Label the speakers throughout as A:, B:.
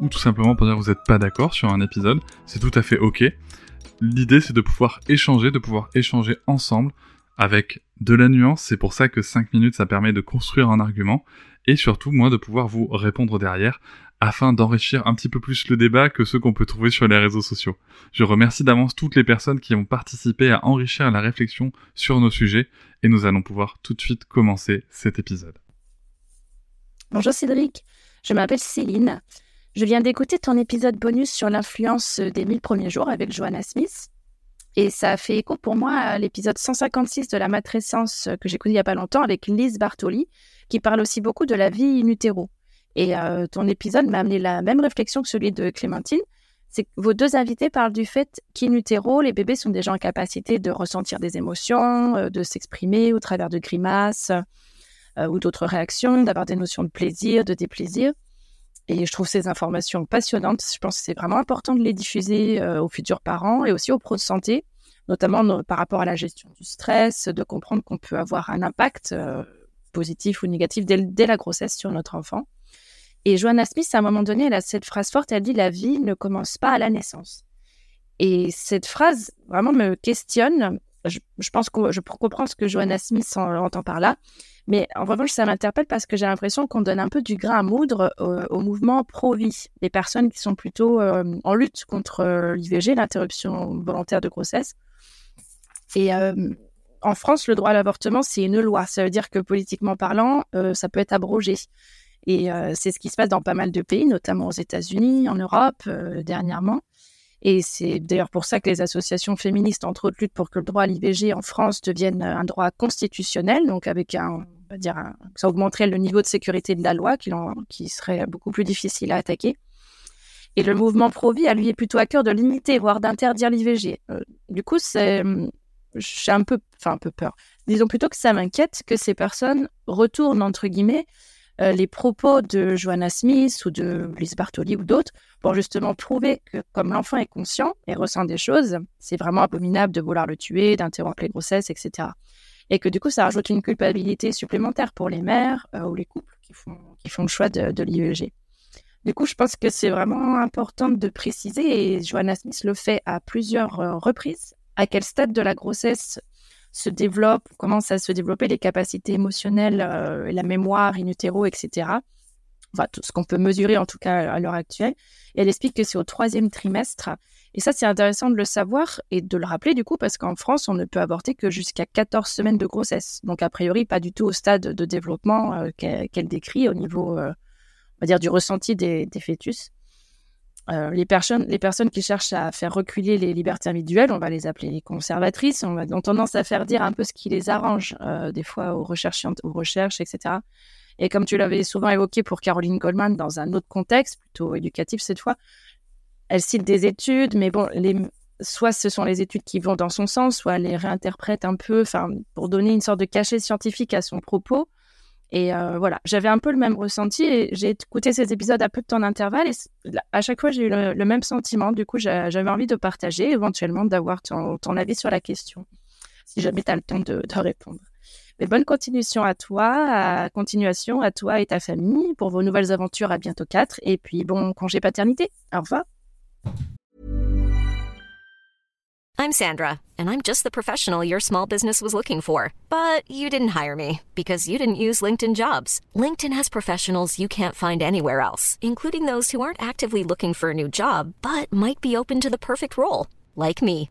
A: ou tout simplement pour dire que vous n'êtes pas d'accord sur un épisode, c'est tout à fait ok. L'idée c'est de pouvoir échanger, de pouvoir échanger ensemble avec de la nuance, c'est pour ça que 5 minutes ça permet de construire un argument, et surtout moi de pouvoir vous répondre derrière, afin d'enrichir un petit peu plus le débat que ceux qu'on peut trouver sur les réseaux sociaux. Je remercie d'avance toutes les personnes qui ont participé à enrichir la réflexion sur nos sujets, et nous allons pouvoir tout de suite commencer cet épisode.
B: Bonjour Cédric, je m'appelle Céline. Je viens d'écouter ton épisode bonus sur l'influence des 1000 premiers jours avec Johanna Smith. Et ça a fait écho pour moi à l'épisode 156 de la matrescence que j'ai écouté il n'y a pas longtemps avec Lise Bartoli, qui parle aussi beaucoup de la vie in utero. Et euh, ton épisode m'a amené la même réflexion que celui de Clémentine. C'est que vos deux invités parlent du fait qu'in utero, les bébés sont déjà en capacité de ressentir des émotions, euh, de s'exprimer au travers de grimaces euh, ou d'autres réactions, d'avoir des notions de plaisir, de déplaisir. Et je trouve ces informations passionnantes. Je pense que c'est vraiment important de les diffuser aux futurs parents et aussi aux pros de santé, notamment par rapport à la gestion du stress, de comprendre qu'on peut avoir un impact positif ou négatif dès, la grossesse sur notre enfant. Et Joanna Smith, à un moment donné, elle a cette phrase forte, elle dit La vie ne commence pas à la naissance. Et cette phrase vraiment me questionne. Je, pense que je comprends ce que Joanna Smith entend par là. Mais en revanche, ça m'interpelle parce que j'ai l'impression qu'on donne un peu du grain à moudre au, mouvement pro-vie, les personnes qui sont plutôt euh, en lutte contre euh, l'IVG, l'interruption volontaire de grossesse. Et euh, en France, le droit à l'avortement, c'est une loi. Ça veut dire que politiquement parlant, ça peut être abrogé. Et c'est ce qui se passe dans pas mal de pays, notamment aux États-Unis, en Europe, dernièrement. Et c'est d'ailleurs pour ça que les associations féministes, entre autres, luttent pour que le droit à l'IVG en France devienne un droit constitutionnel, donc avec un, on va dire, ça augmenterait le niveau de sécurité de la loi, qui, serait beaucoup plus difficile à attaquer. Et le mouvement pro-vie a lui plutôt à cœur de limiter, voire d'interdire l'IVG. Euh, du coup, c'est, j'ai un peu, enfin un peu peur. Disons plutôt que ça m'inquiète que ces personnes retournent entre guillemets euh, les propos de Joanna Smith ou de Lise Bartoli ou d'autres pour justement prouver que comme l'enfant est conscient et ressent des choses, c'est vraiment abominable de vouloir le tuer, d'interrompre les grossesses, etc. Et que du coup, ça rajoute une culpabilité supplémentaire pour les mères euh, ou les couples qui font, qui font le choix de, l'IEG. Du coup, je pense que c'est vraiment important de préciser, et Joanna Smith le fait à plusieurs euh, reprises, à quel stade de la grossesse se développe, commencent à se développer les capacités émotionnelles, euh, la mémoire in utero, etc. Tout ce qu'on peut mesurer en tout cas à l'heure actuelle. Et elle explique que c'est au troisième trimestre. Et ça, c'est intéressant de le savoir et de le rappeler du coup, parce qu'en France, on ne peut avorter que jusqu'à 14 semaines de grossesse. Donc, a priori, pas du tout au stade de développement euh, qu'elle décrit au niveau, euh, on va dire, du ressenti des fœtus. Euh, les, personnes, les personnes qui cherchent à faire reculer les libertés individuelles, on va les appeler les conservatrices, on ont tendance à faire dire un peu ce qui les arrange, des fois aux recherches, aux recherches, etc. Et comme tu l'avais souvent évoqué pour Caroline Goldman dans un autre contexte, plutôt éducatif cette fois, elle cite des études, mais bon, soit ce sont les études qui vont dans son sens, soit elle les réinterprète un peu, pour donner une sorte de cachet scientifique à son propos. Et euh, voilà, j'avais un peu le même ressenti et j'ai écouté ces épisodes à peu de temps d'intervalle et à chaque fois j'ai eu le, même sentiment. Du coup, j'avais envie de partager, éventuellement d'avoir ton, avis sur la question, si jamais tu as le temps de, répondre. Bonne continuation à toi, à continuation à toi et ta famille pour vos nouvelles aventures à bientôt 4 et puis bon congé paternité. Au revoir.
C: I'm Sandra, and I'm just the professional your small business was looking for. But you didn't hire me because you didn't use LinkedIn jobs. LinkedIn has professionals you can't find anywhere else, including those who aren't actively looking for a new job but might be open to the perfect role, like me.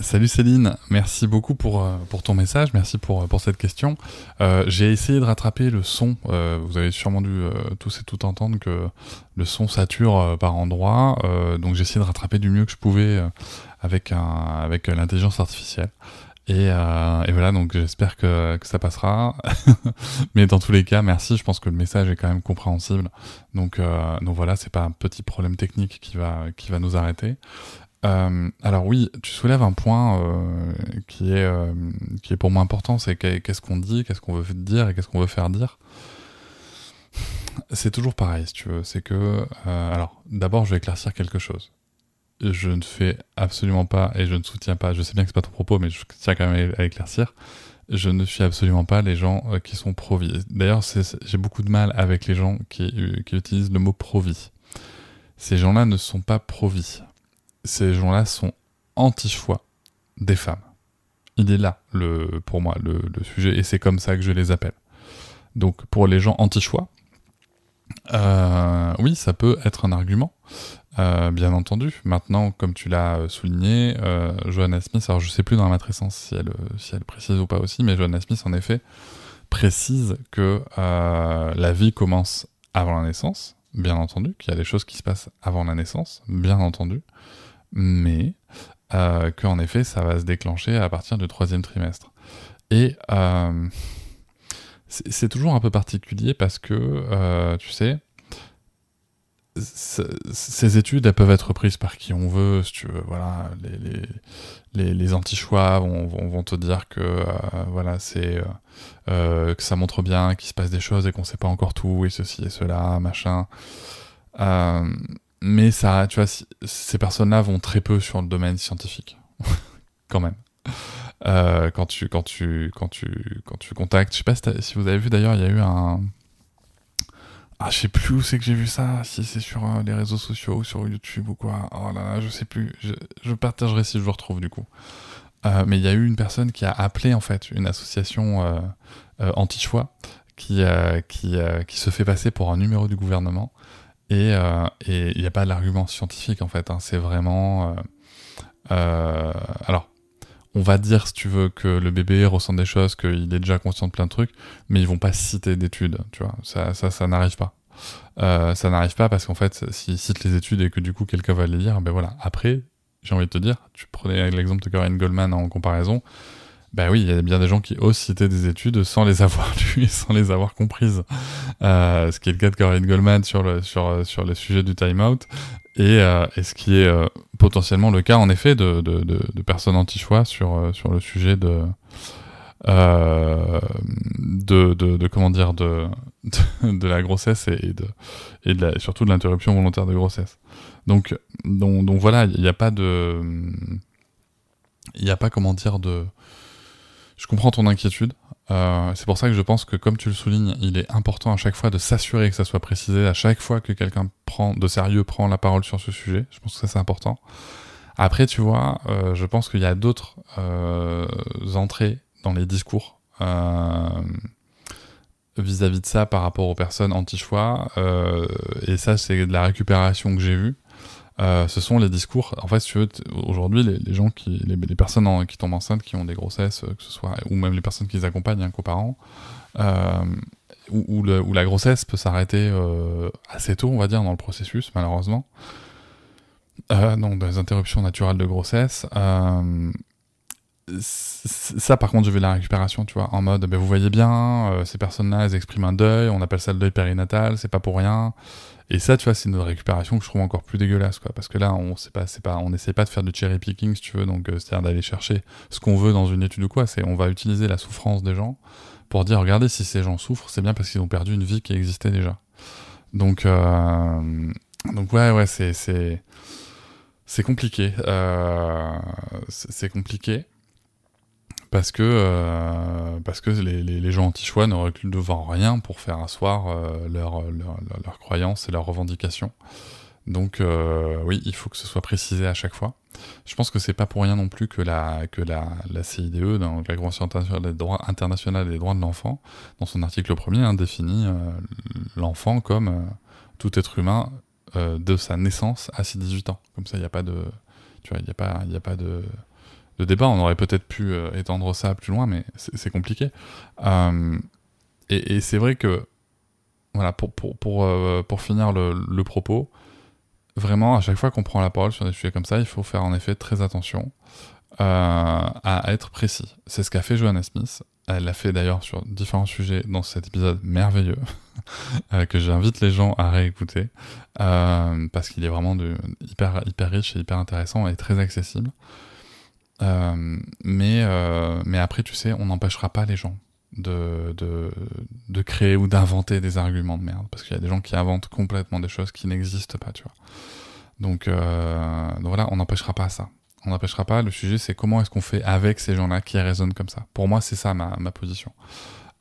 A: Salut Céline, merci beaucoup pour, euh, ton message, merci pour, pour cette question. Euh, J'ai essayé de rattraper le son, euh, vous avez sûrement dû euh, tous et toutes entendre que le son sature euh, par endroits, euh, donc j'ai essayé de rattraper du mieux que je pouvais euh, avec, l'intelligence artificielle. Et, euh, voilà, donc j'espère que, ça passera. Mais dans tous les cas, merci, je pense que le message est quand même compréhensible. Donc, euh, voilà, c'est pas un petit problème technique qui va, qui va nous arrêter. Euh, alors oui, tu soulèves un point euh, qui, est, euh, qui est pour moi important, c'est qu'est- qu'est-ce qu'on dit, qu'est-ce qu'on veut dire et qu'est-ce qu'on veut faire dire. C'est toujours pareil, si tu veux. C'est que, alors, d'abord, je vais éclaircir quelque chose. Je ne fais absolument pas, et je ne soutiens pas, je sais bien que c'est pas ton propos, mais je tiens quand même à éclaircir. Je ne suis absolument pas les gens qui sont pro-vie. D'ailleurs, j'ai beaucoup de mal avec les gens qui, qui utilisent le mot pro-vie. Ces gens-là ne sont pas pro-vie ces gens-là sont anti-choix des femmes. Il est là, le, pour moi, le, sujet, et c'est comme ça que je les appelle. Donc, pour les gens anti-choix, euh, oui, ça peut être un argument, euh, bien entendu. Maintenant, comme tu l'as souligné, euh, Johanna Smith, alors je sais plus dans la matrescence si elle, si elle précise ou pas aussi, mais Johanna Smith, en effet, précise que la vie commence avant la naissance, bien entendu, qu'il y a des choses qui se passent avant la naissance, bien entendu, mais euh, qu'en effet, ça va se déclencher à partir du troisième trimestre. Et euh, c'est toujours un peu particulier parce que, euh, tu sais, ces études, elles peuvent être prises par qui on veut, si tu veux. Voilà, les, les, les, anti-choix vont, vont, te dire que, euh, voilà, c'est que ça montre bien qu'il se passe des choses et qu'on sait pas encore tout et ceci et cela, machin. Mais ça, tu vois, ces personnes-là vont très peu sur le domaine scientifique, quand même. Euh, quand tu quand tu quand tu quand tu contactes, je sais pas si, vous avez vu d'ailleurs, il y a eu un ah, je sais plus où c'est que j'ai vu ça, si c'est sur euh, les réseaux sociaux ou sur YouTube ou quoi. Oh là je sais plus. Je, partagerai si je le retrouve du coup. Euh, mais il y a eu une personne qui a appelé en fait une association anti-choix qui, qui, qui se fait passer pour un numéro du gouvernement. Et euh, et il n'y a pas d'argument scientifique en fait. hein. C'est vraiment. euh, euh, alors, on va dire si tu veux que le bébé ressent des choses, qu'il est déjà conscient de plein de trucs, mais ils vont pas citer d'études, tu vois. Ça, ça, ça n'arrive pas. Euh, ça n'arrive pas parce qu'en fait, s'ils citent les études et que du coup quelqu'un va les lire, ben voilà. Après, j'ai envie de te dire, tu prenais l'exemple de Corinne Goldman en comparaison. Ben oui, il y a bien des gens qui osent citer des études sans les avoir lues sans les avoir comprises. Euh, ce qui est le cas de Corinne Goldman sur le, sur, sur le sujet du time-out. Et, euh, et ce qui est euh, potentiellement le cas, en effet, de, de, de, personnes anti-choix sur, euh, sur le sujet de, euh, de, de, de, comment dire, de, de, de la grossesse et, et de, et de la, surtout de l'interruption volontaire de grossesse. Donc, donc, donc voilà, il n'y a pas de, il n'y a pas, comment dire, de, je comprends ton inquiétude. Euh, c'est pour ça que je pense que, comme tu le soulignes, il est important à chaque fois de s'assurer que ça soit précisé à chaque fois que quelqu'un prend de sérieux prend la parole sur ce sujet. Je pense que ça c'est important. Après, tu vois, euh, je pense qu'il y a d'autres euh, entrées dans les discours euh, vis-à-vis de ça par rapport aux personnes anti-choix. Euh, et ça, c'est de la récupération que j'ai vue. Euh, ce sont les discours. En fait, si tu veux, aujourd'hui, les, gens qui, les, personnes qui tombent enceintes, qui ont des grossesses, que ce soit, ou même les personnes qui les accompagnent, hein, coparents, euh, où, la grossesse peut s'arrêter euh, assez tôt, on va dire, dans le processus, malheureusement. Euh, donc, les interruptions naturelles de grossesse. Euh, ça, par contre, je vais la récupération, tu vois, en mode, ben, vous voyez bien, euh, ces personnes-là, elles expriment un deuil, on appelle ça le deuil périnatal, c'est pas pour rien. Et ça, tu vois, c'est une récupération que je trouve encore plus dégueulasse, quoi. Parce que là, on sait pas, pas, on essaie pas de faire du cherry picking, si tu veux, donc euh, c'est-à-dire d'aller chercher ce qu'on veut dans une étude ou quoi. C'est, on va utiliser la souffrance des gens pour dire, regardez, si ces gens souffrent, c'est bien parce qu'ils ont perdu une vie qui existait déjà. Donc, euh, donc ouais, ouais, c'est, c'est, compliqué. Euh, c'est compliqué parce que euh, parce que les, les, les gens anti-choix ne reculent devant rien pour faire asseoir euh, leur, leur, leur, leur croyance et leurs revendications. Donc oui, il faut que ce soit précisé à chaque fois. Je pense que c'est pas pour rien non plus que la, que la, la CIDE, dans la Convention internationale des droits, internationale des droits de l'enfant, dans son article premier, hein, définit l'enfant comme tout être humain de sa naissance à ses 18 ans. Comme ça, il n'y a pas de, tu vois, il n'y a pas, il a pas de, de débat. On aurait peut-être pu étendre ça plus loin, mais c'est compliqué. et, et c'est vrai que voilà, pour, pour, pour, euh, pour finir le, le, propos, vraiment, à chaque fois qu'on prend la parole sur des sujets comme ça, il faut faire en effet très attention euh, à être précis. C'est ce qu'a fait Joanna Smith. Elle l'a fait d'ailleurs sur différents sujets dans cet épisode merveilleux euh, que j'invite les gens à réécouter parce qu'il est vraiment de, hyper, hyper riche et hyper intéressant et très accessible. Mais, mais après, tu sais, on n'empêchera pas les gens de, de, de créer ou d'inventer des arguments de merde. Parce qu'il y a des gens qui inventent complètement des choses qui n'existent pas, tu vois. Donc, euh, donc voilà, on n'empêchera pas ça. On n'empêchera pas. Le sujet, c'est comment est-ce qu'on fait avec ces gens-là qui raisonnent comme ça. Pour moi, c'est ça ma, ma position.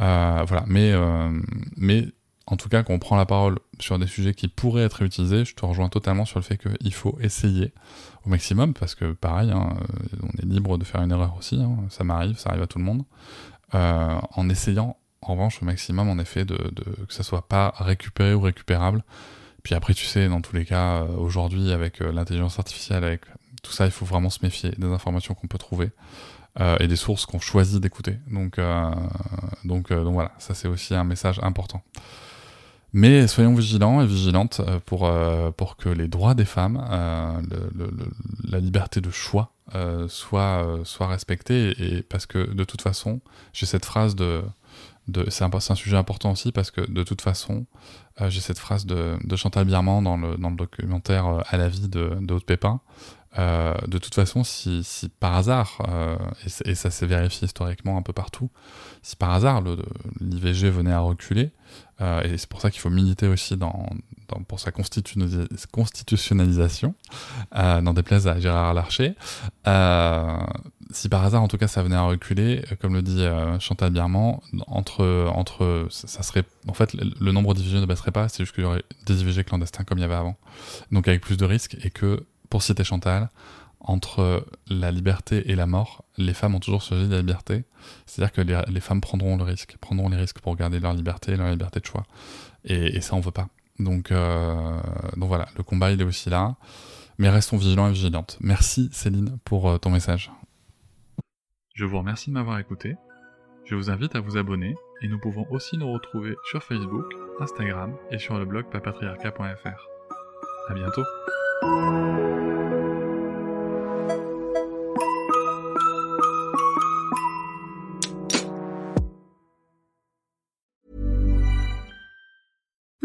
A: Euh, voilà. Mais, euh, mais en tout cas, quand on prend la parole sur des sujets qui pourraient être utilisés, je te rejoins totalement sur le fait qu'il faut essayer au maximum, parce que pareil, hein, on est libre de faire une erreur aussi, hein, ça m'arrive, ça arrive à tout le monde. Euh, en essayant en revanche au maximum en effet de, que ça soit pas récupéré ou récupérable. Puis après tu sais dans tous les cas euh, aujourd'hui avec euh, l'intelligence artificielle avec tout ça il faut vraiment se méfier des informations qu'on peut trouver et des sources qu'on choisit d'écouter. Donc donc voilà ça c'est aussi un message important. Mais soyons vigilants et vigilantes pour, pour que les droits des femmes, la liberté de choix euh, soit, euh, soit respecté et, parce que de toute façon, j'ai cette phrase de, de c'est un, un, sujet important aussi parce que de toute façon, euh, j'ai cette phrase de, de Chantal Birman dans le, dans le documentaire À la vie de, de Haute Pépin. De toute façon, si, par hasard, et, et, ça s'est vérifié historiquement un peu partout, si par hasard l'IVG venait à reculer, et c'est pour ça qu'il faut militer aussi dans, pour sa constitutionnalisation, euh, dans des places à Gérard Larcher. Euh, si par hasard, en tout cas, ça venait à reculer, euh, comme le dit Chantal Birman, entre, entre, ça serait, en fait, le nombre d'IVG ne baisserait pas, c'est juste qu'il y aurait des IVG clandestins comme il y avait avant, donc avec plus de risques, et que, pour citer Chantal, entre la liberté et la mort, les femmes ont toujours choisi la liberté. C'est-à-dire que les, femmes prendront le risque, prendront les risques pour garder leur liberté leur liberté de choix. Et, ça, on veut pas. Donc, euh, donc voilà, le combat il est aussi là. Mais restons vigilants et vigilantes. Merci Céline pour euh, ton message.
D: Je vous remercie de m'avoir écouté. Je vous invite à vous abonner et nous pouvons aussi nous retrouver sur Facebook, Instagram et sur le blog papatriarca.fr. À bientôt. Thank you.